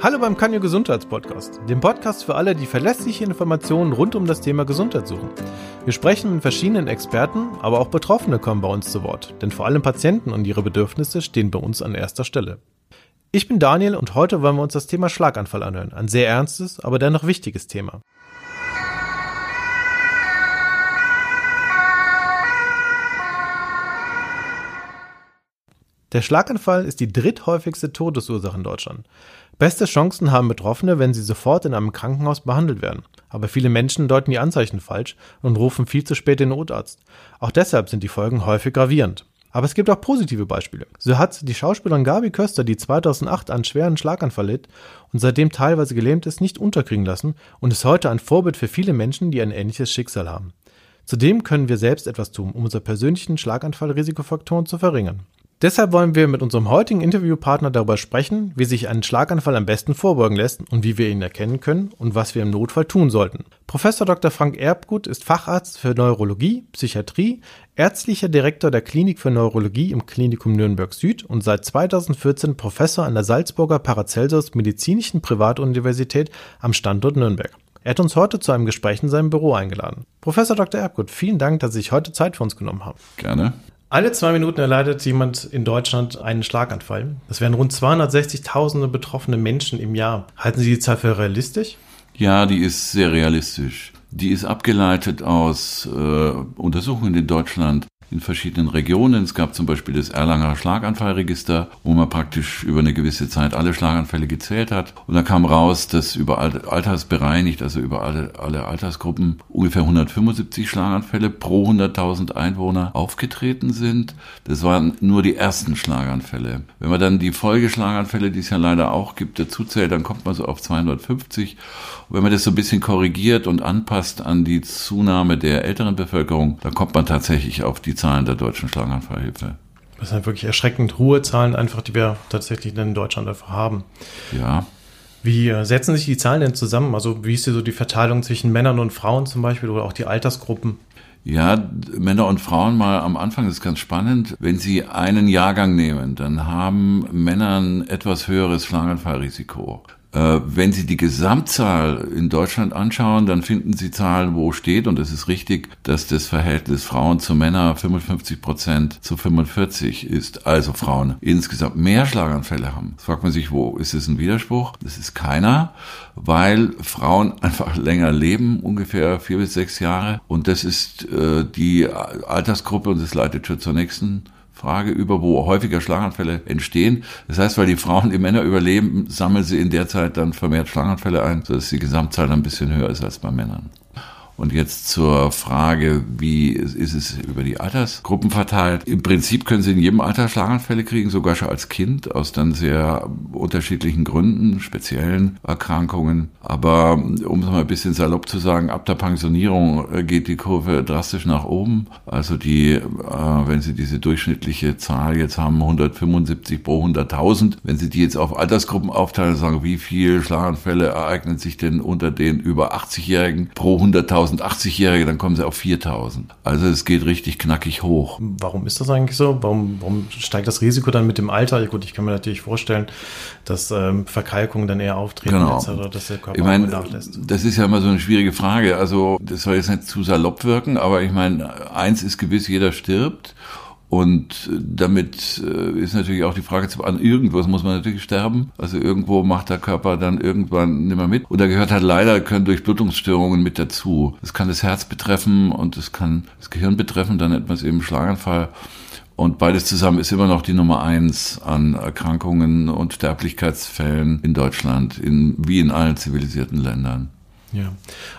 Hallo beim Kanyo Gesundheitspodcast, dem Podcast für alle, die verlässliche Informationen rund um das Thema Gesundheit suchen. Wir sprechen mit verschiedenen Experten, aber auch Betroffene kommen bei uns zu Wort, denn vor allem Patienten und ihre Bedürfnisse stehen bei uns an erster Stelle. Ich bin Daniel und heute wollen wir uns das Thema Schlaganfall anhören, ein sehr ernstes, aber dennoch wichtiges Thema. Der Schlaganfall ist die dritthäufigste Todesursache in Deutschland. Beste Chancen haben Betroffene, wenn sie sofort in einem Krankenhaus behandelt werden. Aber viele Menschen deuten die Anzeichen falsch und rufen viel zu spät den Notarzt. Auch deshalb sind die Folgen häufig gravierend. Aber es gibt auch positive Beispiele. So hat die Schauspielerin Gabi Köster, die 2008 einen schweren Schlaganfall litt und seitdem teilweise gelähmt ist, nicht unterkriegen lassen und ist heute ein Vorbild für viele Menschen, die ein ähnliches Schicksal haben. Zudem können wir selbst etwas tun, um unsere persönlichen Schlaganfallrisikofaktoren zu verringern. Deshalb wollen wir mit unserem heutigen Interviewpartner darüber sprechen, wie sich ein Schlaganfall am besten vorbeugen lässt und wie wir ihn erkennen können und was wir im Notfall tun sollten. Professor Dr. Frank Erbgut ist Facharzt für Neurologie, Psychiatrie, ärztlicher Direktor der Klinik für Neurologie im Klinikum Nürnberg Süd und seit 2014 Professor an der Salzburger Paracelsus Medizinischen Privatuniversität am Standort Nürnberg. Er hat uns heute zu einem Gespräch in seinem Büro eingeladen. Professor Dr. Erbgut, vielen Dank, dass Sie sich heute Zeit für uns genommen haben. Gerne. Alle zwei Minuten erleidet jemand in Deutschland einen Schlaganfall. Das wären rund 260.000 betroffene Menschen im Jahr. Halten Sie die Zahl für realistisch? Ja, die ist sehr realistisch. Die ist abgeleitet aus äh, Untersuchungen in Deutschland in verschiedenen Regionen. Es gab zum Beispiel das Erlanger Schlaganfallregister, wo man praktisch über eine gewisse Zeit alle Schlaganfälle gezählt hat. Und da kam raus, dass über altersbereinigt, also über alle, alle Altersgruppen, ungefähr 175 Schlaganfälle pro 100.000 Einwohner aufgetreten sind. Das waren nur die ersten Schlaganfälle. Wenn man dann die Folgeschlaganfälle, die es ja leider auch gibt, dazu zählt, dann kommt man so auf 250. Und wenn man das so ein bisschen korrigiert und anpasst an die Zunahme der älteren Bevölkerung, dann kommt man tatsächlich auf die Zahlen der deutschen Schlaganfallhilfe. Das sind wirklich erschreckend hohe Zahlen, einfach, die wir tatsächlich in Deutschland einfach haben. Ja. Wie äh, setzen sich die Zahlen denn zusammen? Also wie ist hier so die Verteilung zwischen Männern und Frauen zum Beispiel oder auch die Altersgruppen? Ja, Männer und Frauen mal am Anfang das ist ganz spannend. Wenn Sie einen Jahrgang nehmen, dann haben Männer ein etwas höheres Schlaganfallrisiko. Äh, wenn Sie die Gesamtzahl in Deutschland anschauen, dann finden Sie Zahlen, wo steht, und es ist richtig, dass das Verhältnis Frauen zu Männern 55 Prozent zu 45 ist. Also Frauen insgesamt mehr Schlaganfälle haben. Das fragt man sich, wo ist es ein Widerspruch? Das ist keiner, weil Frauen einfach länger leben, ungefähr vier bis sechs Jahre. Und das ist äh, die Altersgruppe, und das leitet schon zur nächsten Frage über, wo häufiger Schlaganfälle entstehen. Das heißt, weil die Frauen die Männer überleben, sammeln sie in der Zeit dann vermehrt Schlaganfälle ein, sodass die Gesamtzahl ein bisschen höher ist als bei Männern. Und jetzt zur Frage, wie ist es über die Altersgruppen verteilt? Im Prinzip können Sie in jedem Alter Schlaganfälle kriegen, sogar schon als Kind, aus dann sehr unterschiedlichen Gründen, speziellen Erkrankungen. Aber um es mal ein bisschen salopp zu sagen, ab der Pensionierung äh, geht die Kurve drastisch nach oben. Also die, äh, wenn Sie diese durchschnittliche Zahl jetzt haben, 175 pro 100.000, wenn Sie die jetzt auf Altersgruppen aufteilen sagen, wie viele Schlaganfälle ereignen sich denn unter den über 80-Jährigen pro 100.000, 80-Jährige, dann kommen sie auf 4000. Also es geht richtig knackig hoch. Warum ist das eigentlich so? Warum, warum steigt das Risiko dann mit dem Alter? Gut, ich kann mir natürlich vorstellen, dass ähm, Verkalkungen dann eher auftreten, genau. etc., dass der Körper ich meine, nachlässt. Das ist ja immer so eine schwierige Frage. Also das soll jetzt nicht zu salopp wirken, aber ich meine, eins ist gewiss, jeder stirbt. Und damit äh, ist natürlich auch die Frage zu an irgendwas muss man natürlich sterben. Also irgendwo macht der Körper dann irgendwann nicht mehr mit. Und da gehört halt leider, können Durchblutungsstörungen mit dazu. Das kann das Herz betreffen und es kann das Gehirn betreffen, dann etwas eben Schlaganfall. Und beides zusammen ist immer noch die Nummer eins an Erkrankungen und Sterblichkeitsfällen in Deutschland, in, wie in allen zivilisierten Ländern. Ja,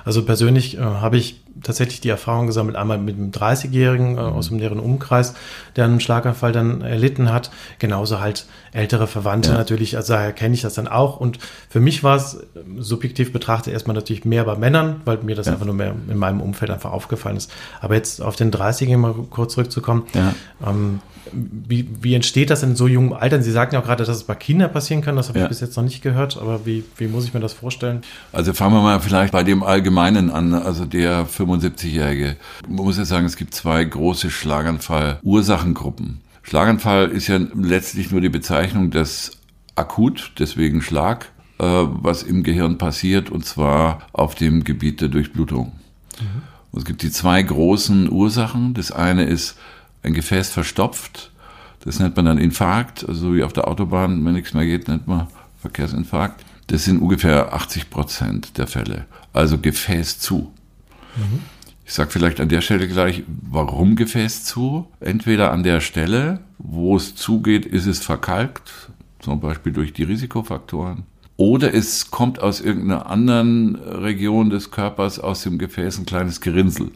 also persönlich äh, habe ich tatsächlich die Erfahrung gesammelt, einmal mit einem 30-Jährigen äh, aus dem näheren Umkreis, der einen Schlaganfall dann erlitten hat. Genauso halt ältere Verwandte ja. natürlich, also daher kenne ich das dann auch. Und für mich war es subjektiv betrachtet erstmal natürlich mehr bei Männern, weil mir das ja. einfach nur mehr in meinem Umfeld einfach aufgefallen ist. Aber jetzt auf den 30-Jährigen mal kurz zurückzukommen. Ja. Ähm, wie, wie entsteht das in so jungem Alter? Sie sagten ja auch gerade, dass es bei Kindern passieren kann. Das habe ja. ich bis jetzt noch nicht gehört. Aber wie, wie muss ich mir das vorstellen? Also fangen wir mal vielleicht bei dem Allgemeinen an. Also der 75-Jährige. Man muss ja sagen, es gibt zwei große Schlaganfall-Ursachengruppen. Schlaganfall ist ja letztlich nur die Bezeichnung des akut, deswegen Schlag, äh, was im Gehirn passiert, und zwar auf dem Gebiet der Durchblutung. Mhm. Es gibt die zwei großen Ursachen. Das eine ist, ein Gefäß verstopft. Das nennt man dann Infarkt, also wie auf der Autobahn, wenn nichts mehr geht, nennt man Verkehrsinfarkt. Das sind ungefähr 80 Prozent der Fälle. Also Gefäß zu. Mhm. Ich sage vielleicht an der Stelle gleich, warum Gefäß zu? Entweder an der Stelle, wo es zugeht, ist es verkalkt, zum Beispiel durch die Risikofaktoren. Oder es kommt aus irgendeiner anderen Region des Körpers aus dem Gefäß ein kleines Gerinnsel.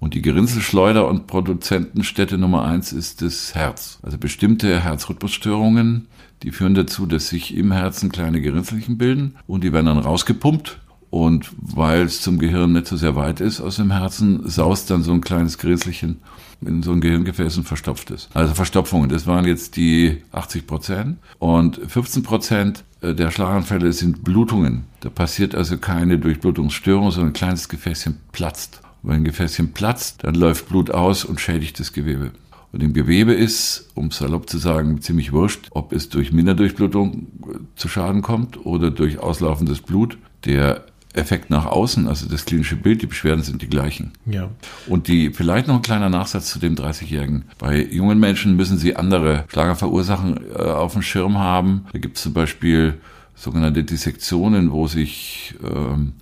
Und die Gerinnselschleuder und Produzentenstätte Nummer eins ist das Herz. Also bestimmte Herzrhythmusstörungen, die führen dazu, dass sich im Herzen kleine Gerinnselchen bilden und die werden dann rausgepumpt. Und weil es zum Gehirn nicht so sehr weit ist aus dem Herzen, saust dann so ein kleines Gerinnselchen in so ein Gehirngefäß und verstopft ist. Also Verstopfungen, das waren jetzt die 80 Prozent. Und 15 Prozent der Schlaganfälle sind Blutungen. Da passiert also keine Durchblutungsstörung, sondern ein kleines Gefäßchen platzt. Wenn ein Gefäßchen platzt, dann läuft Blut aus und schädigt das Gewebe. Und im Gewebe ist, um salopp zu sagen, ziemlich wurscht, ob es durch Minderdurchblutung zu Schaden kommt oder durch auslaufendes Blut. Der Effekt nach außen, also das klinische Bild, die Beschwerden sind die gleichen. Ja. Und die, vielleicht noch ein kleiner Nachsatz zu dem 30-Jährigen. Bei jungen Menschen müssen sie andere Schlagerverursachen äh, auf dem Schirm haben. Da gibt es zum Beispiel sogenannte Dissektionen, wo sich ähm,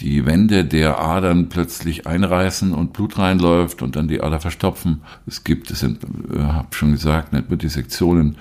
die Wände der Adern plötzlich einreißen und Blut reinläuft und dann die Ader verstopfen. Es gibt, es sind, äh, habe schon gesagt, nennt man Dissektionen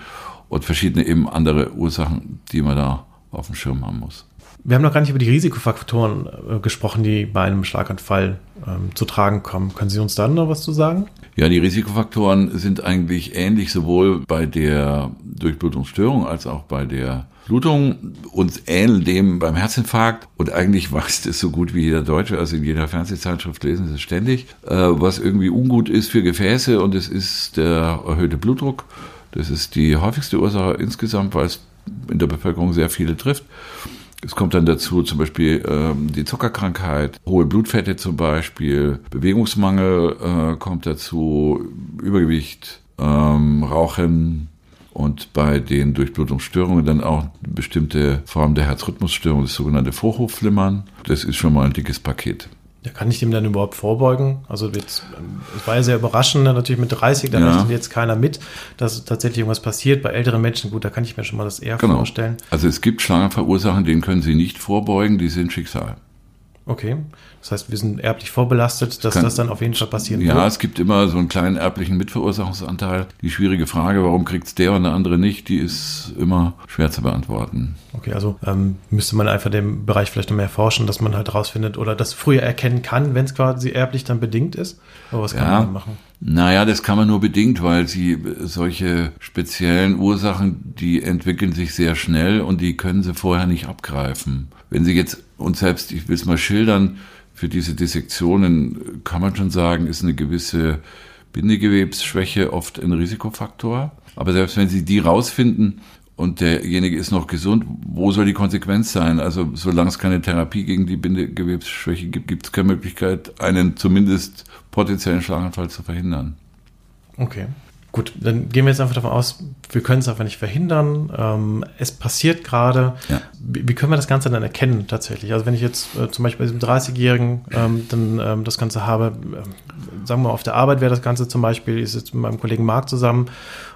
und verschiedene eben andere Ursachen, die man da auf dem Schirm haben muss. Wir haben noch gar nicht über die Risikofaktoren äh, gesprochen, die bei einem Schlaganfall ähm, zu tragen kommen. Können Sie uns da noch was zu sagen? Ja, die Risikofaktoren sind eigentlich ähnlich sowohl bei der Durchblutungsstörung als auch bei der Blutung und ähneln dem beim Herzinfarkt. Und eigentlich weiß das so gut wie jeder Deutsche, also in jeder Fernsehzeitschrift lesen Sie es ständig, äh, was irgendwie ungut ist für Gefäße und es ist der erhöhte Blutdruck. Das ist die häufigste Ursache insgesamt, weil es in der Bevölkerung sehr viele trifft. Es kommt dann dazu zum Beispiel ähm, die Zuckerkrankheit, hohe Blutfette zum Beispiel, Bewegungsmangel äh, kommt dazu, Übergewicht, ähm, Rauchen und bei den Durchblutungsstörungen dann auch bestimmte Formen der Herzrhythmusstörung, das sogenannte Vorhofflimmern. Das ist schon mal ein dickes Paket. Ja, kann ich dem dann überhaupt vorbeugen? Also jetzt, es war ja sehr überraschend, ne, natürlich mit 30, da ja. rechnet jetzt keiner mit, dass tatsächlich irgendwas passiert. Bei älteren Menschen, gut, da kann ich mir schon mal das eher genau. vorstellen. Also es gibt Schlangenverursachen, denen können Sie nicht vorbeugen, die sind Schicksal. Okay. Das heißt, wir sind erblich vorbelastet, dass Kann, das dann auf jeden Fall passieren Ja, wird. es gibt immer so einen kleinen erblichen Mitverursachungsanteil. Die schwierige Frage, warum kriegt es der und der andere nicht, die ist immer schwer zu beantworten. Okay, also ähm, müsste man einfach den Bereich vielleicht noch mehr forschen, dass man halt herausfindet oder das früher erkennen kann, wenn es quasi erblich dann bedingt ist. Aber was kann ja. man dann machen? Naja, das kann man nur bedingt, weil sie solche speziellen Ursachen, die entwickeln sich sehr schnell und die können sie vorher nicht abgreifen. Wenn sie jetzt, und selbst, ich will es mal schildern, für diese Dissektionen kann man schon sagen, ist eine gewisse Bindegewebsschwäche oft ein Risikofaktor. Aber selbst wenn Sie die rausfinden und derjenige ist noch gesund, wo soll die Konsequenz sein? Also solange es keine Therapie gegen die Bindegewebsschwäche gibt, gibt es keine Möglichkeit, einen zumindest potenziellen Schlaganfall zu verhindern. Okay. Gut, dann gehen wir jetzt einfach davon aus, wir können es einfach nicht verhindern. Ähm, es passiert gerade. Ja. Wie, wie, können wir das Ganze dann erkennen tatsächlich? Also wenn ich jetzt äh, zum Beispiel bei diesem 30-Jährigen ähm, dann ähm, das Ganze habe, äh, sagen wir mal auf der Arbeit wäre das Ganze zum Beispiel, ich sitze mit meinem Kollegen Marc zusammen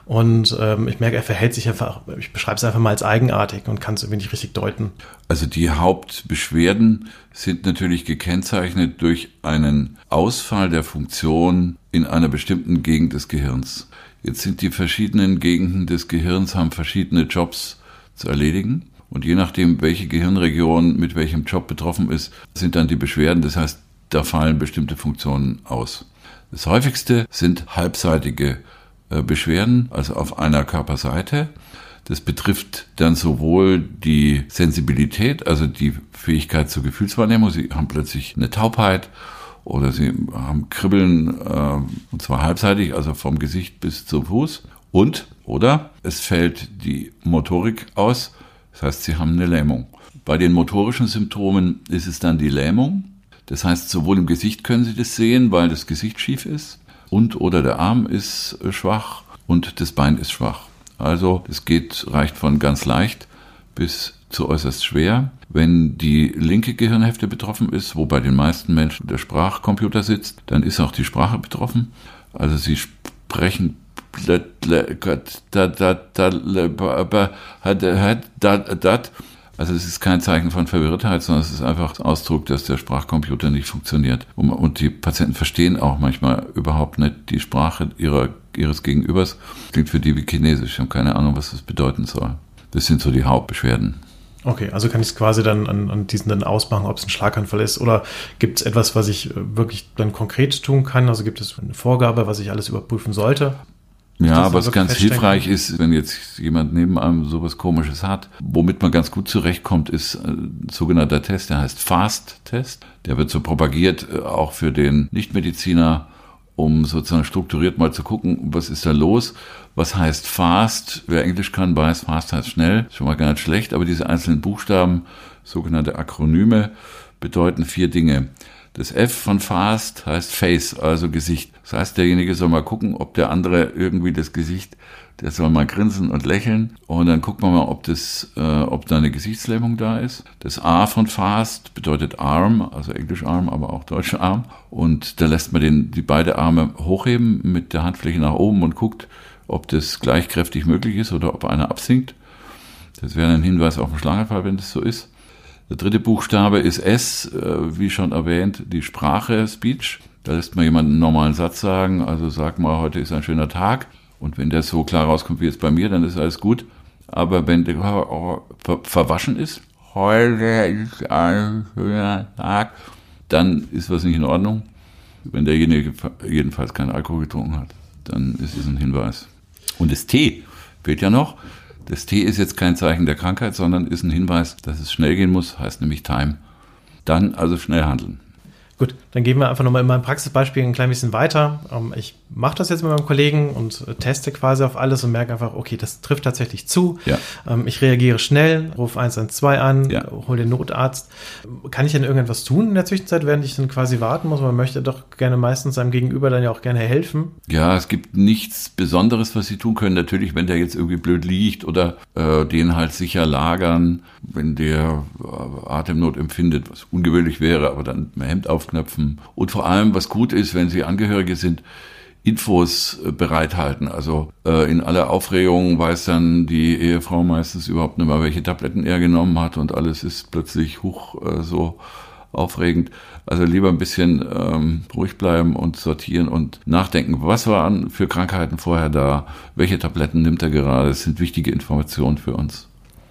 und ähm, ich merke, er verhält sich einfach, ich beschreibe es einfach mal als eigenartig und kann es irgendwie nicht richtig deuten. Also die Hauptbeschwerden sind natürlich gekennzeichnet durch einen Ausfall der Funktion in einer bestimmten Gegend des Gehirns. Jetzt sind die verschiedenen Gegenden des Gehirns, haben verschiedene Jobs zu erledigen. Und je nachdem, welche Gehirnregion mit welchem Job betroffen ist, sind dann die Beschwerden. Das heißt, da fallen bestimmte Funktionen aus. Das häufigste sind halbseitige äh, Beschwerden, also auf einer Körperseite. Das betrifft dann sowohl die Sensibilität, also die Fähigkeit zur Gefühlswahrnehmung. Sie haben plötzlich eine Taubheit oder sie haben Kribbeln, äh, und zwar halbseitig, also vom Gesicht bis zum Fuß. Und, oder es fällt die Motorik aus, das heißt, sie haben eine Lähmung. Bei den motorischen Symptomen ist es dann die Lähmung. Das heißt, sowohl im Gesicht können Sie das sehen, weil das Gesicht schief ist, und oder der Arm ist schwach und das Bein ist schwach. Also, es geht, reicht von ganz leicht bis zu äußerst schwer. Wenn die linke Gehirnhälfte betroffen ist, wo bei den meisten Menschen der Sprachcomputer sitzt, dann ist auch die Sprache betroffen. Also sie sprechen also es ist kein Zeichen von Verwirrtheit, sondern es ist einfach Ausdruck, dass der Sprachcomputer nicht funktioniert. Und die Patienten verstehen auch manchmal überhaupt nicht die Sprache ihrer, ihres Gegenübers. Klingt für die wie Chinesisch. Ich habe keine Ahnung, was das bedeuten soll. Das sind so die Hauptbeschwerden. Okay, also kann ich es quasi dann an, an diesen dann ausmachen, ob es ein Schlaganfall ist oder gibt es etwas, was ich äh, wirklich dann konkret tun kann? Also gibt es eine Vorgabe, was ich alles überprüfen sollte? Ja, was ganz hilfreich ist, wenn jetzt jemand neben einem sowas komisches hat, womit man ganz gut zurechtkommt, ist ein sogenannter Test, der heißt Fast-Test. Der wird so propagiert, äh, auch für den Nichtmediziner, um sozusagen strukturiert mal zu gucken, was ist da los. Was heißt Fast? Wer Englisch kann, weiß, Fast heißt schnell, schon mal gar nicht schlecht, aber diese einzelnen Buchstaben, sogenannte Akronyme, bedeuten vier Dinge. Das F von Fast heißt Face, also Gesicht. Das heißt, derjenige soll mal gucken, ob der andere irgendwie das Gesicht, der soll mal grinsen und lächeln. Und dann gucken wir mal, ob das, äh, ob da eine Gesichtslähmung da ist. Das A von Fast bedeutet Arm, also Englisch Arm, aber auch Deutsch Arm. Und da lässt man den, die beide Arme hochheben mit der Handfläche nach oben und guckt, ob das gleichkräftig möglich ist oder ob einer absinkt. Das wäre ein Hinweis auf den Schlaganfall, wenn das so ist. Der dritte Buchstabe ist S, äh, wie schon erwähnt, die Sprache, Speech. Da lässt man jemanden einen normalen Satz sagen, also sag mal, heute ist ein schöner Tag. Und wenn der so klar rauskommt wie jetzt bei mir, dann ist alles gut. Aber wenn der ver verwaschen ist, heute ist ein schöner Tag, dann ist was nicht in Ordnung. Wenn derjenige jedenfalls keinen Alkohol getrunken hat, dann ist es ein Hinweis. Und das T fehlt ja noch. Das T ist jetzt kein Zeichen der Krankheit, sondern ist ein Hinweis, dass es schnell gehen muss, heißt nämlich Time. Dann also schnell handeln. Gut, dann gehen wir einfach nochmal in meinem Praxisbeispiel ein klein bisschen weiter. Ähm, ich mache das jetzt mit meinem Kollegen und äh, teste quasi auf alles und merke einfach, okay, das trifft tatsächlich zu. Ja. Ähm, ich reagiere schnell, rufe 112 an, ja. hole den Notarzt. Kann ich denn irgendetwas tun in der Zwischenzeit, während ich dann quasi warten muss? Man möchte doch gerne meistens seinem Gegenüber dann ja auch gerne helfen. Ja, es gibt nichts Besonderes, was sie tun können. Natürlich, wenn der jetzt irgendwie blöd liegt oder äh, den halt sicher lagern, wenn der äh, Atemnot empfindet, was ungewöhnlich wäre, aber dann Hemd aufknöpfen. Und vor allem, was gut ist, wenn sie Angehörige sind, Infos äh, bereithalten. Also äh, in aller Aufregung weiß dann die Ehefrau meistens überhaupt nicht mehr, welche Tabletten er genommen hat und alles ist plötzlich hoch äh, so aufregend. Also lieber ein bisschen ähm, ruhig bleiben und sortieren und nachdenken, was waren für Krankheiten vorher da, welche Tabletten nimmt er gerade. Das sind wichtige Informationen für uns.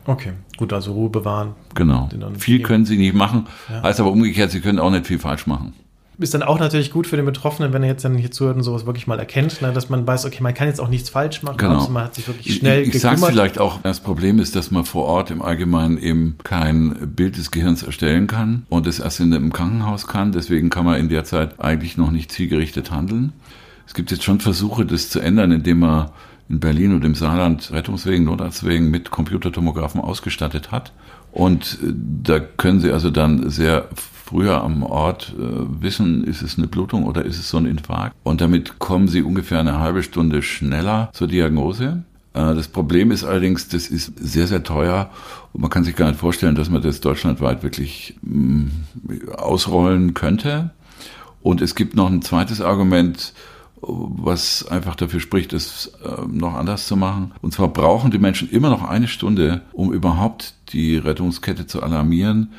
Okay, gut, also Ruhe bewahren. Genau. Viel können sie nicht machen, ja. heißt aber umgekehrt, sie können auch nicht viel falsch machen ist dann auch natürlich gut für den Betroffenen, wenn er jetzt dann hier zuhört und sowas wirklich mal erkennt, ne, dass man weiß, okay, man kann jetzt auch nichts falsch machen, genau. also man hat sich wirklich schnell Ich, ich sage vielleicht auch, das Problem ist, dass man vor Ort im Allgemeinen eben kein Bild des Gehirns erstellen kann und es erst in einem Krankenhaus kann. Deswegen kann man in der Zeit eigentlich noch nicht zielgerichtet handeln. Es gibt jetzt schon Versuche, das zu ändern, indem man in Berlin und im Saarland Rettungswegen, Notarztwegen mit Computertomographen ausgestattet hat. Und äh, da können Sie also dann sehr früher am Ort äh, wissen, ist es eine Blutung oder ist es so ein Infarkt. Und damit kommen sie ungefähr eine halbe Stunde schneller zur Diagnose. Äh, das Problem ist allerdings, das ist sehr, sehr teuer und man kann sich gar nicht vorstellen, dass man das deutschlandweit wirklich mh, mm, ausrollen könnte. Und es gibt noch ein zweites Argument, was einfach dafür spricht, es äh, noch anders zu machen. Und zwar brauchen die Menschen immer noch eine Stunde, um überhaupt die Rettungskette zu alarmieren.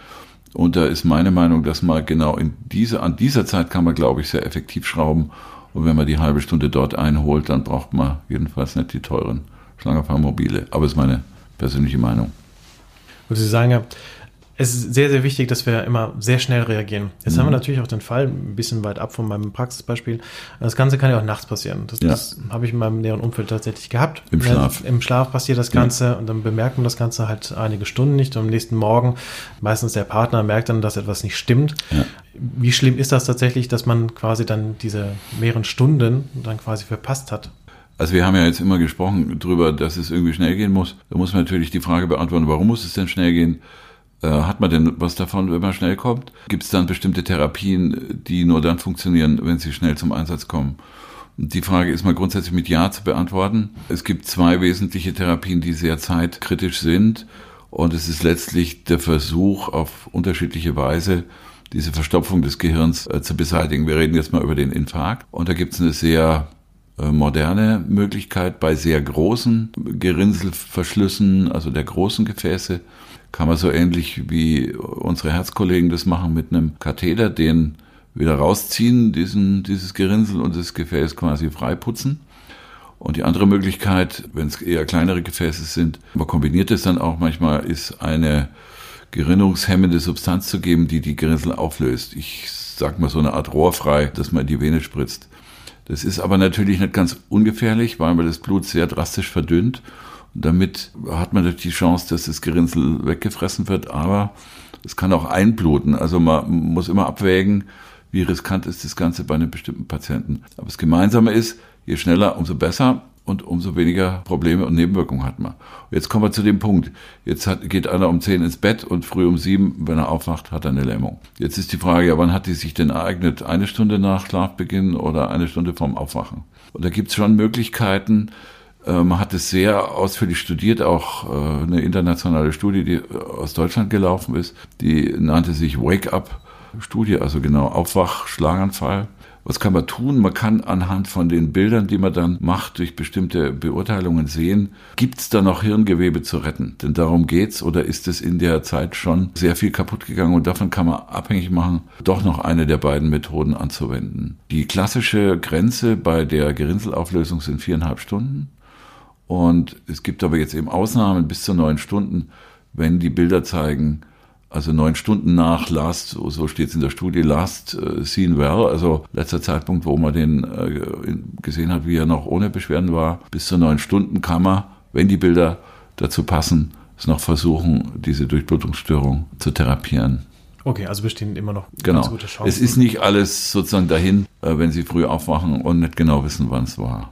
Und da ist meine Meinung, dass man genau in dieser, an dieser Zeit kann man, glaube ich, sehr effektiv schrauben. Und wenn man die halbe Stunde dort einholt, dann braucht man jedenfalls nicht die teuren Schlangenfahrmobile. Aber ist meine persönliche Meinung. Und Sie sagen ja, es ist sehr, sehr wichtig, dass wir immer sehr schnell reagieren. Jetzt mhm. haben wir mhm. natürlich auch den Fall, ein bisschen weit ab von meinem Praxisbeispiel. Das Ganze kann ja auch nachts passieren. Das, ja. das habe ich in meinem näheren Umfeld tatsächlich gehabt. Im Schlaf. Im Schlaf passiert das Ganze ja. und dann bemerkt man das Ganze halt einige Stunden nicht. Und am nächsten Morgen, meistens der Partner merkt dann, dass etwas nicht stimmt. Ja. Wie schlimm ist das tatsächlich, dass man quasi dann diese mehreren Stunden dann quasi verpasst hat? Also wir haben ja jetzt immer gesprochen darüber, dass es irgendwie schnell gehen muss. Da muss man natürlich die Frage beantworten, warum muss es denn schnell gehen? Äh, hat man denn was davon, wenn man schnell kommt? Gibt es dann bestimmte Therapien, die nur dann funktionieren, wenn sie schnell zum Einsatz kommen? Die Frage ist mal grundsätzlich mit Ja zu beantworten. Es gibt zwei wesentliche Therapien, die sehr zeitkritisch sind Und es ist letztlich der Versuch, auf unterschiedliche Weise diese Verstopfung des Gehirns äh, zu beseitigen. Wir reden jetzt mal über den Infarkt. Und da gibt es eine sehr äh, moderne Möglichkeit bei sehr großen Gerinnselverschlüssen, also der großen Gefäße, kann man so ähnlich wie unsere Herzkollegen das machen mit einem Katheter, den wieder rausziehen, diesen, dieses Gerinnsel und das Gefäß quasi freiputzen. Und die andere Möglichkeit, wenn es eher kleinere Gefäße sind, man kombiniert es dann auch manchmal, ist eine gerinnungshemmende Substanz zu geben, die die Gerinnsel auflöst. Ich sag mal so eine Art rohrfrei, dass man in die Vene spritzt. Das ist aber natürlich nicht ganz ungefährlich, weil man das Blut sehr drastisch verdünnt. Und damit hat man natürlich die Chance, dass das Gerinnsel weggefressen wird, aber es kann auch einbluten. Also man muss immer abwägen, wie riskant ist das Ganze bei einem bestimmten Patienten. Aber das Gemeinsame ist, je schneller, umso besser und umso weniger Probleme und Nebenwirkungen hat man. Jetzt kommen wir zu dem Punkt. Jetzt hat, geht einer um zehn ins Bett und früh um sieben, wenn er aufwacht, hat er eine Lähmung. Jetzt ist die Frage, ja, wann hat die sich denn ereignet? Eine Stunde nach Schlafbeginn oder eine Stunde vorm Aufwachen? Und da gibt es schon Möglichkeiten, man hat es sehr ausführlich studiert, auch äh, eine internationale Studie, die aus Deutschland gelaufen ist, die nannte sich Wake Up Studie, also genau Aufwach, Schlaganfall. Was kann man tun? Man kann anhand von den Bildern, die man dann macht, durch bestimmte Beurteilungen sehen, gibt es da noch Hirngewebe zu retten? Denn darum geht's oder ist es in der Zeit schon sehr viel kaputt gegangen und davon kann man abhängig machen, doch noch eine der beiden Methoden anzuwenden. Die klassische Grenze bei der Gerinnselauflösung sind viereinhalb Stunden. Und es gibt aber jetzt eben Ausnahmen bis zu neun Stunden, wenn die Bilder zeigen, also neun Stunden nach Last, so, steht es in der Studie, Last äh, Seen Well, also letzter Zeitpunkt, wo man den äh, gesehen hat, wie er noch ohne Beschwerden war, bis zu neun Stunden kann man, wenn die Bilder dazu passen, es noch versuchen, diese Durchblutungsstörung zu therapieren. Okay, also bestehen immer noch genau. ganz gute Chancen. Es ist nicht alles sozusagen dahin, äh, wenn Sie früh aufwachen und nicht genau wissen, wann es war.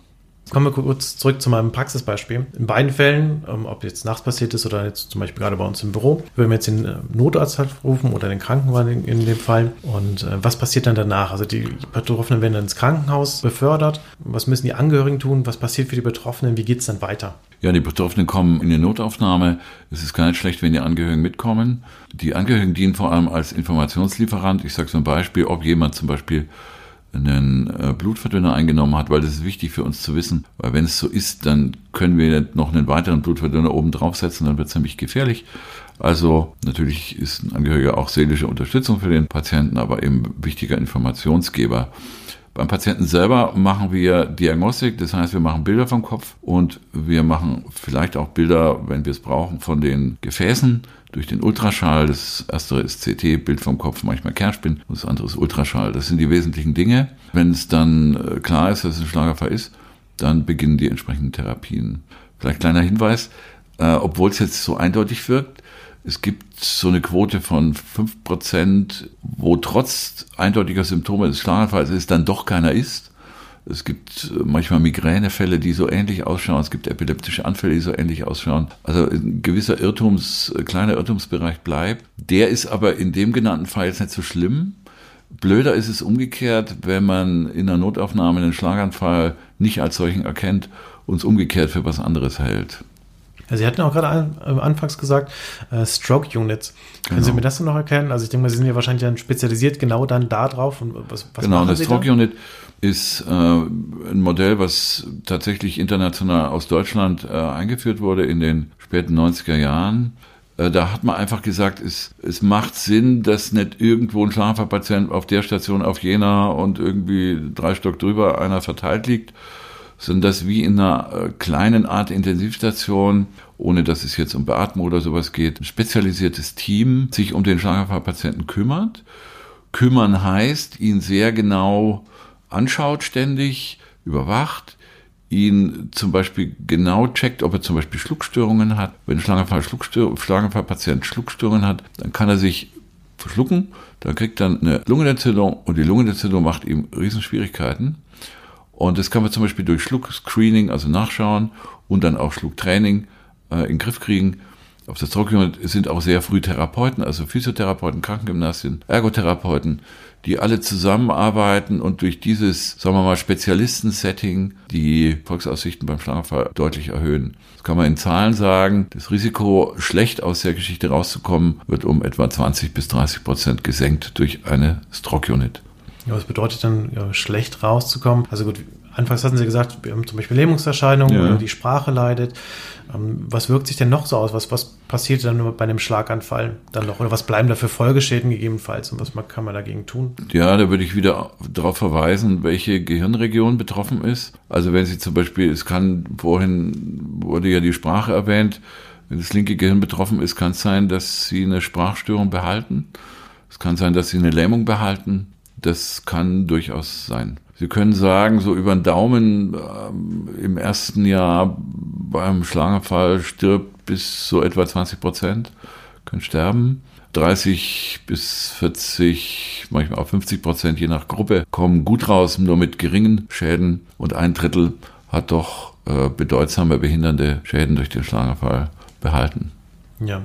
Kommen wir kurz zurück zu meinem Praxisbeispiel. In beiden Fällen, ähm, ob jetzt nachts passiert ist oder jetzt zum Beispiel gerade bei uns im Büro, würden wir jetzt den äh, Notarzt halt rufen oder den Krankenwagen in, dem Fall. Und äh, was passiert dann danach? Also die Betroffenen werden dann ins Krankenhaus befördert. Was müssen die Angehörigen tun? Was passiert für die Betroffenen? Wie geht es dann weiter? Ja, die Betroffenen kommen in die Notaufnahme. Es ist gar nicht schlecht, wenn die Angehörigen mitkommen. Die Angehörigen dienen vor allem als Informationslieferant. Ich sage ein Beispiel, ob jemand zum Beispiel einen äh, Blutverdünner eingenommen hat, weil das ist wichtig für uns zu wissen, weil wenn es so ist, dann können wir noch einen weiteren Blutverdünner oben draufsetzen, dann wird es nämlich gefährlich. Also natürlich ist ein Angehöriger auch seelische Unterstützung für den Patienten, aber eben wichtiger Informationsgeber. Beim Patienten selber machen wir Diagnostik, das heißt, wir machen Bilder vom Kopf und wir machen vielleicht auch Bilder, wenn wir es brauchen, von den Gefäßen durch den Ultraschall. Das erste ist CT, Bild vom Kopf, manchmal Kernspin und das andere ist Ultraschall. Das sind die wesentlichen Dinge. Wenn es dann äh, klar ist, dass es ein Schlagerfall ist, dann beginnen die entsprechenden Therapien. Vielleicht kleiner Hinweis, äh, obwohl es jetzt so eindeutig wirkt, es gibt so eine Quote von fünf Prozent, wo trotz eindeutiger Symptome des Schlaganfalls es dann doch keiner ist. Es gibt äh, manchmal Migränefälle, die so ähnlich ausschauen. Es gibt epileptische Anfälle, die so ähnlich ausschauen. Also ein gewisser Irrtums, äh, kleiner Irrtumsbereich bleibt. Der ist aber in dem genannten Fall jetzt nicht so schlimm. Blöder ist es umgekehrt, wenn man in einer Notaufnahme einen Schlaganfall nicht als solchen erkennt und es umgekehrt für was anderes hält. Sie hatten auch gerade äh, anfangs gesagt, äh, Stroke Units. Können genau. Sie mir das noch erkennen? Also ich denke mal, Sie sind ja wahrscheinlich dann spezialisiert genau dann da drauf. Und was, was genau, eine Stroke? Unit ist äh, ein Modell, was tatsächlich international aus Deutschland äh, eingeführt wurde in den späten 90er Jahren. Äh, da hat man einfach gesagt, es, es macht Sinn, dass nicht irgendwo ein Schlaferpatient auf der Station auf Jena und irgendwie drei Stock drüber einer verteilt liegt, sondern dass wie in einer äh, kleinen Art Intensivstation, ohne dass es jetzt um Beatmung oder sowas geht, ein spezialisiertes Team sich um den Schlaganfallpatienten kümmert. Kümmern heißt, ihn sehr genau anschaut ständig, überwacht, ihn zum Beispiel genau checkt, ob er zum Beispiel Schluckstörungen hat. Wenn ein Schlaganfall Schluckstör Schlaganfallpatient Schluckstörungen hat, dann kann er sich verschlucken, dann kriegt er eine Lungenentzündung und die Lungenentzündung macht ihm Riesenschwierigkeiten. Und das kann man zum Beispiel durch Schluckscreening, also nachschauen und dann auch Schlucktraining äh, in den Griff kriegen. Auf der Stroke sind auch sehr früh Therapeuten, also Physiotherapeuten, Krankengymnastien, Ergotherapeuten, die alle zusammenarbeiten und durch dieses, sagen wir mal, Spezialisten-Setting die Volksaussichten beim Schlaganfall deutlich erhöhen. Das kann man in Zahlen sagen. Das Risiko, schlecht aus der Geschichte rauszukommen, wird um etwa 20 bis 30 Prozent gesenkt durch eine Stroke-Unit. Ja, was bedeutet dann, ja, schlecht rauszukommen? Also gut, anfangs hatten Sie gesagt, wir haben zum Beispiel Lähmungserscheinungen, ja. die Sprache leidet. Ähm, was wirkt sich denn noch so aus? Was, was passiert dann bei einem Schlaganfall dann noch? Oder was bleiben da für Folgeschäden gegebenenfalls? Und was kann man dagegen tun? Ja, da würde ich wieder darauf verweisen, welche Gehirnregion betroffen ist. Also wenn Sie zum Beispiel, es kann, vorhin wurde ja die Sprache erwähnt, wenn das linke Gehirn betroffen ist, kann es sein, dass Sie eine Sprachstörung behalten. Es kann sein, dass Sie eine Lähmung behalten. Das kann durchaus sein. Sie können sagen, so über den Daumen ähm, im ersten Jahr beim Schlaganfall stirbt bis so etwa 20 Prozent, können sterben. 30 bis 40, manchmal auch 50 Prozent je nach Gruppe kommen gut raus, nur mit geringen Schäden und ein Drittel hat doch äh, bedeutsame behindernde Schäden durch den Schlaganfall behalten. Ja,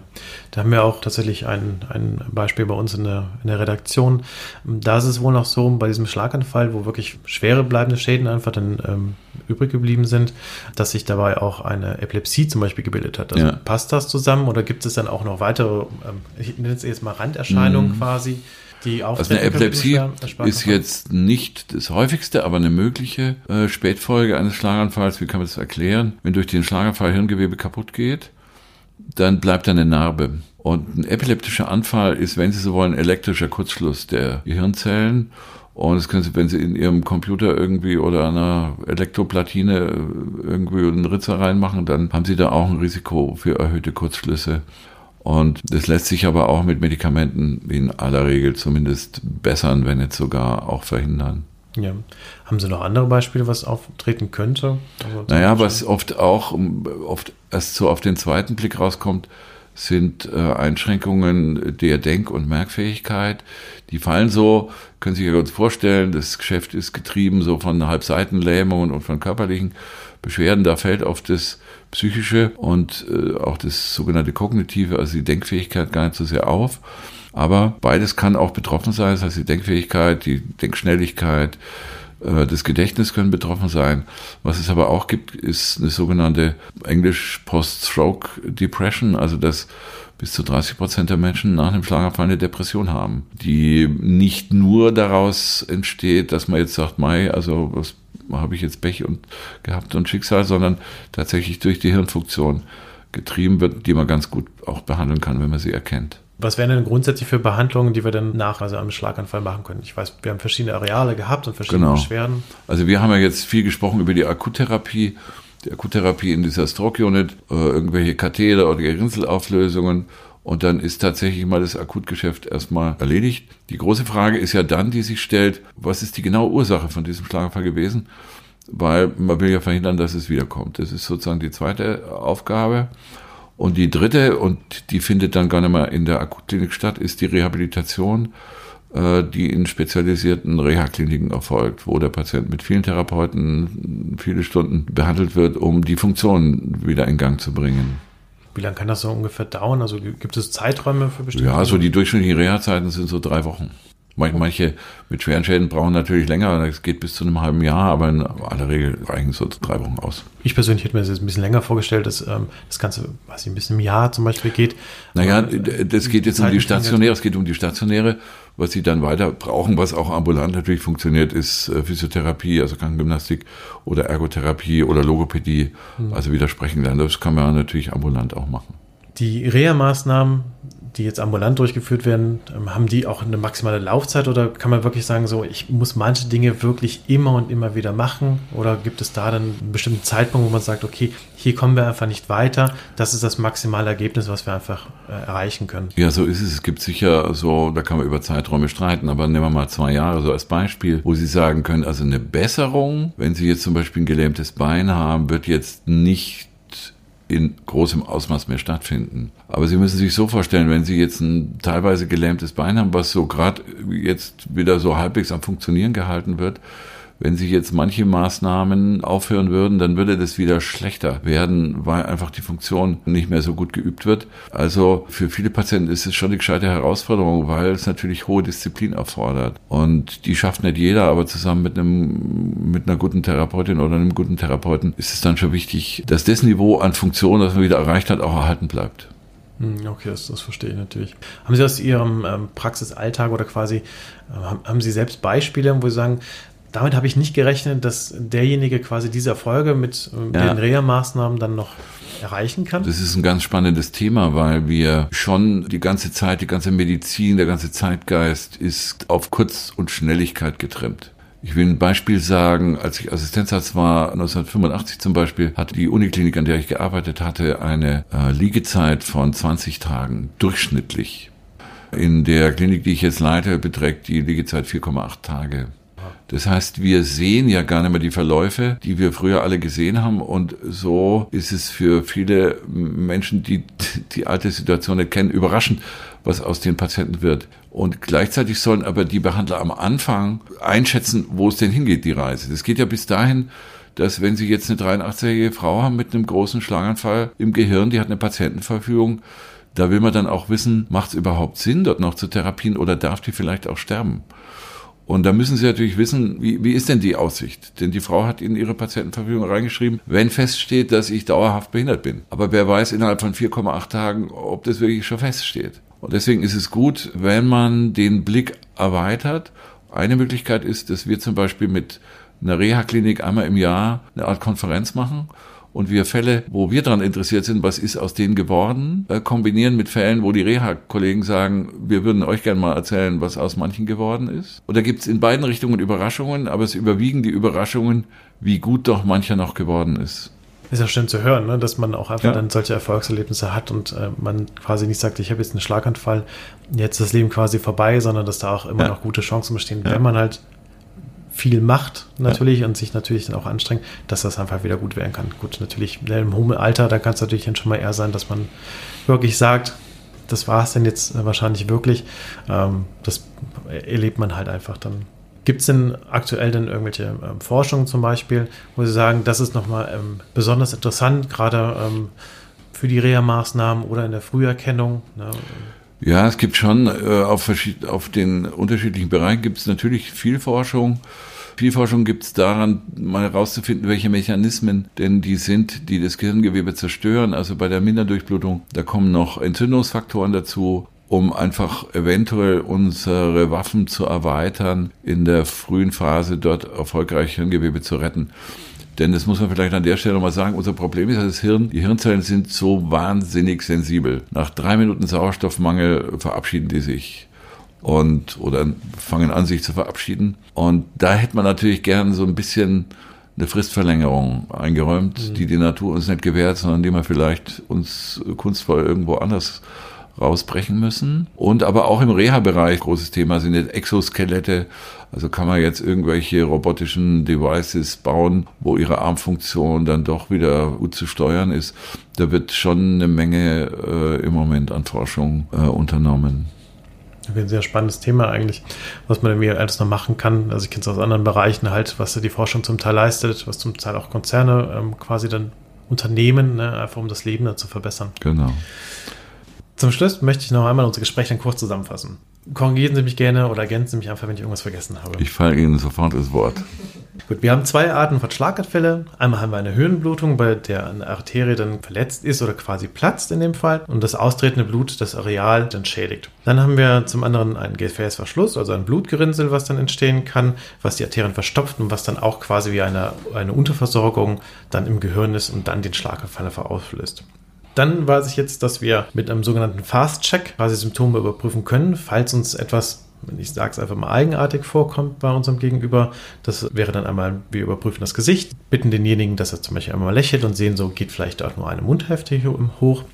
da haben wir auch tatsächlich ein, ein Beispiel bei uns in der, in der Redaktion. Da ist es wohl noch so, bei diesem Schlaganfall, wo wirklich schwere bleibende Schäden einfach dann ähm, übrig geblieben sind, dass sich dabei auch eine Epilepsie zum Beispiel gebildet hat. Also ja. passt das zusammen oder gibt es dann auch noch weitere, ähm, ich nenne es jetzt mal Randerscheinungen mhm. quasi? Die also eine Epilepsie ist jetzt nicht das häufigste, aber eine mögliche äh, Spätfolge eines Schlaganfalls. Wie kann man das erklären? Wenn durch den Schlaganfall Hirngewebe kaputt geht, dann bleibt eine Narbe. Und ein epileptischer Anfall ist, wenn Sie so wollen, elektrischer Kurzschluss der Gehirnzellen. Und das können Sie, wenn Sie in Ihrem Computer irgendwie oder einer Elektroplatine irgendwie einen Ritzer reinmachen, dann haben Sie da auch ein Risiko für erhöhte Kurzschlüsse. Und das lässt sich aber auch mit Medikamenten in aller Regel zumindest bessern, wenn nicht sogar auch verhindern. Ja. Haben Sie noch andere Beispiele, was auftreten könnte? Also naja, was oft auch, oft erst so auf den zweiten Blick rauskommt, sind äh, Einschränkungen der Denk- und Merkfähigkeit. Die fallen so, können Sie sich ja uns vorstellen, das Geschäft ist getrieben so von Halbseitenlähmungen und von körperlichen Beschwerden. Da fällt auf das Psychische und äh, auch das sogenannte Kognitive, also die Denkfähigkeit gar nicht so sehr auf. Aber beides kann auch betroffen sein, das heißt die Denkfähigkeit, die Denkschnelligkeit, äh, das Gedächtnis können betroffen sein. Was es aber auch gibt, ist eine sogenannte Englisch Post-Stroke Depression, also dass bis zu 30 Prozent der Menschen nach einem Schlaganfall eine Depression haben, die nicht nur daraus entsteht, dass man jetzt sagt, Mai, also was habe ich jetzt Pech und gehabt und Schicksal, sondern tatsächlich durch die Hirnfunktion getrieben wird, die man ganz gut auch behandeln kann, wenn man sie erkennt. Was wären denn grundsätzlich für Behandlungen, die wir dann nach also einem Schlaganfall machen können? Ich weiß, wir haben verschiedene Areale gehabt und verschiedene genau. Beschwerden. Also wir haben ja jetzt viel gesprochen über die Akuttherapie, die Akuttherapie in dieser Stroke-Unit, äh, irgendwelche Katheter oder Gerinnselauflösungen. Und dann ist tatsächlich mal das Akutgeschäft erstmal erledigt. Die große Frage ist ja dann, die sich stellt, was ist die genaue Ursache von diesem Schlaganfall gewesen? Weil man will ja verhindern, dass es wiederkommt. Das ist sozusagen die zweite Aufgabe. Und die dritte, und die findet dann gar nicht mehr in der Akutklinik statt, ist die Rehabilitation, äh, die in spezialisierten Reha-Kliniken erfolgt, wo der Patient mit vielen Therapeuten viele Stunden behandelt wird, um die Funktion wieder in Gang zu bringen. Wie lange kann das so ungefähr dauern? Also gibt es Zeiträume für bestimmte? Ja, so die durchschnittlichen Reha-Zeiten sind so drei Wochen. Manche mit schweren Schäden brauchen natürlich länger, das geht bis zu einem halben Jahr, aber in aller Regel reichen so drei Wochen aus. Ich persönlich hätte mir das jetzt ein bisschen länger vorgestellt, dass ähm, das Ganze, was ein bisschen im Jahr zum Beispiel geht. Naja, das geht jetzt um die stationäre, es geht um die stationäre, was sie dann weiter brauchen, was auch ambulant natürlich funktioniert, ist äh, Physiotherapie, also Krankengymnastik oder Ergotherapie oder Logopädie, hm. also widersprechen lernen. Das kann man natürlich ambulant auch machen. Die Reha-Maßnahmen die jetzt ambulant durchgeführt werden, ähm, haben die auch eine maximale Laufzeit oder kann man wirklich sagen, so ich muss manche Dinge wirklich immer und immer wieder machen? Oder gibt es da dann einen bestimmten Zeitpunkt, wo man sagt, okay, hier kommen wir einfach nicht weiter, das ist das maximale Ergebnis, was wir einfach äh, erreichen können? Ja, so ist es. Es gibt sicher so, da kann man über Zeiträume streiten, aber nehmen wir mal zwei Jahre so als Beispiel, wo Sie sagen können, also eine Besserung, wenn Sie jetzt zum Beispiel ein gelähmtes Bein haben, wird jetzt nicht in großem Ausmaß mehr stattfinden. Aber Sie müssen sich so vorstellen, wenn Sie jetzt ein teilweise gelähmtes Bein haben, was so gerade jetzt wieder so halbwegs am Funktionieren gehalten wird, Wenn sich jetzt manche Maßnahmen aufhören würden, dann würde das wieder schlechter werden, weil einfach die Funktion nicht mehr so gut geübt wird. Also für viele Patienten ist es schon eine gescheite Herausforderung, weil es natürlich hohe Disziplin erfordert. Und die schafft nicht jeder, aber zusammen mit einem, mit einer guten Therapeutin oder einem guten Therapeuten ist es dann schon wichtig, dass das Niveau an Funktion, das man wieder erreicht hat, auch erhalten bleibt. Hm, okay, das, das verstehe ich natürlich. Haben Sie aus Ihrem ähm, Praxisalltag oder quasi, äh, haben, haben Sie selbst Beispiele, wo Sie sagen, damit habe ich nicht gerechnet, dass derjenige quasi diese Erfolge mit äh, ja. den Reha-Maßnahmen dann noch erreichen kann? Das ist ein ganz spannendes Thema, weil wir schon die ganze Zeit, die ganze Medizin, der ganze Zeitgeist ist auf Kurz- und Schnelligkeit getrimmt. Ich will ein Beispiel sagen, als ich Assistenzarzt war, 1985 zum Beispiel, hatte die Uniklinik, an der ich gearbeitet hatte, eine äh, Liegezeit von 20 Tagen, durchschnittlich. In der Klinik, die ich jetzt leite, beträgt die Liegezeit 4,8 Tage. Das heißt, wir sehen ja gar nicht mehr die Verläufe, die wir früher alle gesehen haben. Und so ist es für viele Menschen, die die alte Situation nicht kennen, überraschend, was aus den Patienten wird. Und gleichzeitig sollen aber die Behandler am Anfang einschätzen, wo es denn hingeht, die Reise. Das geht ja bis dahin, dass wenn Sie jetzt eine 83-jährige Frau haben mit einem großen Schlaganfall im Gehirn, die hat eine Patientenverfügung, da will man dann auch wissen, macht es überhaupt Sinn, dort noch zu therapien oder darf die vielleicht auch sterben? Und da müssen Sie natürlich wissen, wie, wie ist denn die Aussicht? Denn die Frau hat in ihre Patientenverfügung reingeschrieben, wenn feststeht, dass ich dauerhaft behindert bin. Aber wer weiß innerhalb von 4,8 Tagen, ob das wirklich schon feststeht. Und deswegen ist es gut, wenn man den Blick erweitert. Eine Möglichkeit ist, dass wir zum Beispiel mit einer Reha-Klinik einmal im Jahr eine Art Konferenz machen und wir Fälle, wo wir daran interessiert sind, was ist aus denen geworden, äh, kombinieren mit Fällen, wo die Reha-Kollegen sagen, wir würden euch gerne mal erzählen, was aus manchen geworden ist. Und da gibt es in beiden Richtungen Überraschungen, aber es überwiegen die Überraschungen, wie gut doch mancher noch geworden ist. Ist ja schön zu hören, ne? dass man auch einfach ja. dann solche Erfolgserlebnisse hat und äh, man quasi nicht sagt, ich habe jetzt einen Schlaganfall, jetzt ist das Leben quasi vorbei, sondern dass da auch immer ja. noch gute Chancen bestehen, ja. wenn man halt viel macht natürlich ja. und sich natürlich dann auch anstrengt, dass das einfach wieder gut werden kann. Gut, natürlich im hohen Alter, da kann es natürlich dann schon mal eher sein, dass man wirklich sagt, das war es denn jetzt wahrscheinlich wirklich. Ähm, das erlebt man halt einfach dann. Gibt es denn aktuell denn irgendwelche ähm, Forschungen zum Beispiel, wo Sie sagen, das ist nochmal ähm, besonders interessant, gerade ähm, für die Reha-Maßnahmen oder in der Früherkennung? Ne? Ja, es gibt schon äh, auf, auf den unterschiedlichen Bereichen gibt es natürlich viel Forschung. Viel Forschung gibt es daran, mal herauszufinden, welche Mechanismen denn die sind, die das Gehirngewebe zerstören. Also bei der Minderdurchblutung, da kommen noch Entzündungsfaktoren dazu, um einfach eventuell unsere Waffen zu erweitern, in der frühen Phase dort erfolgreich Hirngewebe zu retten. Denn das muss man vielleicht an der Stelle mal sagen, unser Problem ist, dass das Hirn, die Hirnzellen sind so wahnsinnig sensibel. Nach drei Minuten Sauerstoffmangel verabschieden die sich und oder fangen an, sich zu verabschieden. Und da hätte man natürlich gern so ein bisschen eine Fristverlängerung eingeräumt, mhm. die die Natur uns nicht gewährt, sondern die man vielleicht uns kunstvoll irgendwo anders rausbrechen müssen. Und aber auch im Reha-Bereich großes Thema sind jetzt Exoskelette. Also kann man jetzt irgendwelche robotischen Devices bauen, wo ihre Armfunktion dann doch wieder gut zu steuern ist. Da wird schon eine Menge äh, im Moment an Forschung äh, unternommen. Ein sehr spannendes Thema eigentlich, was man irgendwie alles noch machen kann. Also ich kenne es aus anderen Bereichen halt, was die Forschung zum Teil leistet, was zum Teil auch Konzerne ähm, quasi dann unternehmen, ne, einfach um das Leben dann zu verbessern. Genau. Zum Schluss möchte ich noch einmal unser Gespräch dann kurz zusammenfassen. Korrigieren Sie mich gerne oder ergänzen Sie mich einfach, wenn ich irgendwas vergessen habe. Ich falle Ihnen sofort das Wort. Gut, wir haben zwei Arten von Schlaganfälle. Einmal haben wir eine Höhenblutung, bei der eine Arterie dann verletzt ist oder quasi platzt in dem Fall und das austretende Blut das Areal dann schädigt. Dann haben wir zum anderen einen Gefäßverschluss, also ein Blutgerinnsel, was dann entstehen kann, was die Arterien verstopft und was dann auch quasi wie eine, eine Unterversorgung dann im Gehirn ist und dann den Schlaganfall auslöst. Dann weiß ich jetzt, dass wir mit einem sogenannten Fast-Check quasi Symptome überprüfen können, falls uns etwas ich sage es einfach mal eigenartig vorkommt bei unserem Gegenüber. Das wäre dann einmal, wir überprüfen das Gesicht, bitten denjenigen, dass er zum Beispiel einmal lächelt und sehen, so geht vielleicht auch nur eine Mundhälfte hoch.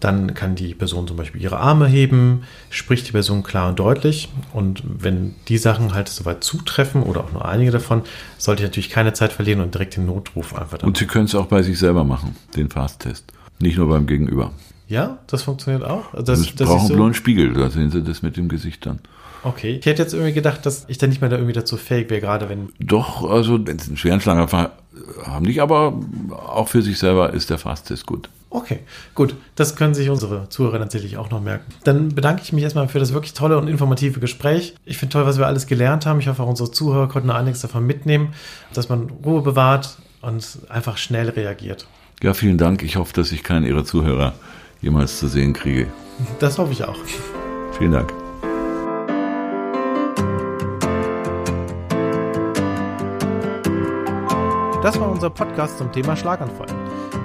Dann kann die Person zum Beispiel ihre Arme heben, spricht die Person klar und deutlich. Und wenn die Sachen halt soweit zutreffen oder auch nur einige davon, sollte ich natürlich keine Zeit verlieren und direkt den Notruf einfach dann. Und Sie können es auch bei sich selber machen, den Fast-Test. Nicht nur beim Gegenüber. Ja, das funktioniert auch. Also das, Sie brauchen so bloß einen Spiegel, da sehen Sie das mit dem Gesicht dann. Okay. Ich hätte jetzt irgendwie gedacht, dass ich dann nicht mehr da irgendwie dazu fähig wäre, gerade wenn. Doch, also wenn es einen schweren Schlaganfall haben nicht, aber auch für sich selber ist der Fasttest gut. Okay, gut. Das können sich unsere Zuhörer natürlich auch noch merken. Dann bedanke ich mich erstmal für das wirklich tolle und informative Gespräch. Ich finde toll, was wir alles gelernt haben. Ich hoffe, auch unsere Zuhörer konnten einiges davon mitnehmen, dass man Ruhe bewahrt und einfach schnell reagiert. Ja, vielen Dank. Ich hoffe, dass ich keinen Ihrer Zuhörer jemals zu sehen kriege. Das hoffe ich auch. Vielen Dank. Das war unser Podcast zum Thema Schlaganfall.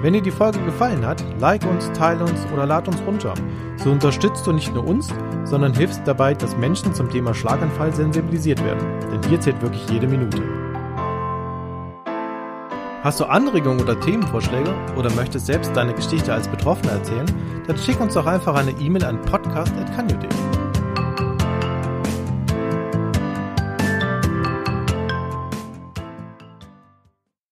Wenn dir die Folge gefallen hat, like uns, teile uns oder lad uns runter. So unterstützt du nicht nur uns, sondern hilfst dabei, dass Menschen zum Thema Schlaganfall sensibilisiert werden. Denn hier zählt wirklich jede Minute. Hast du Anregungen oder Themenvorschläge oder möchtest selbst deine Geschichte als Betroffener erzählen, dann schick uns doch einfach eine E-Mail an podcast.canyo.de.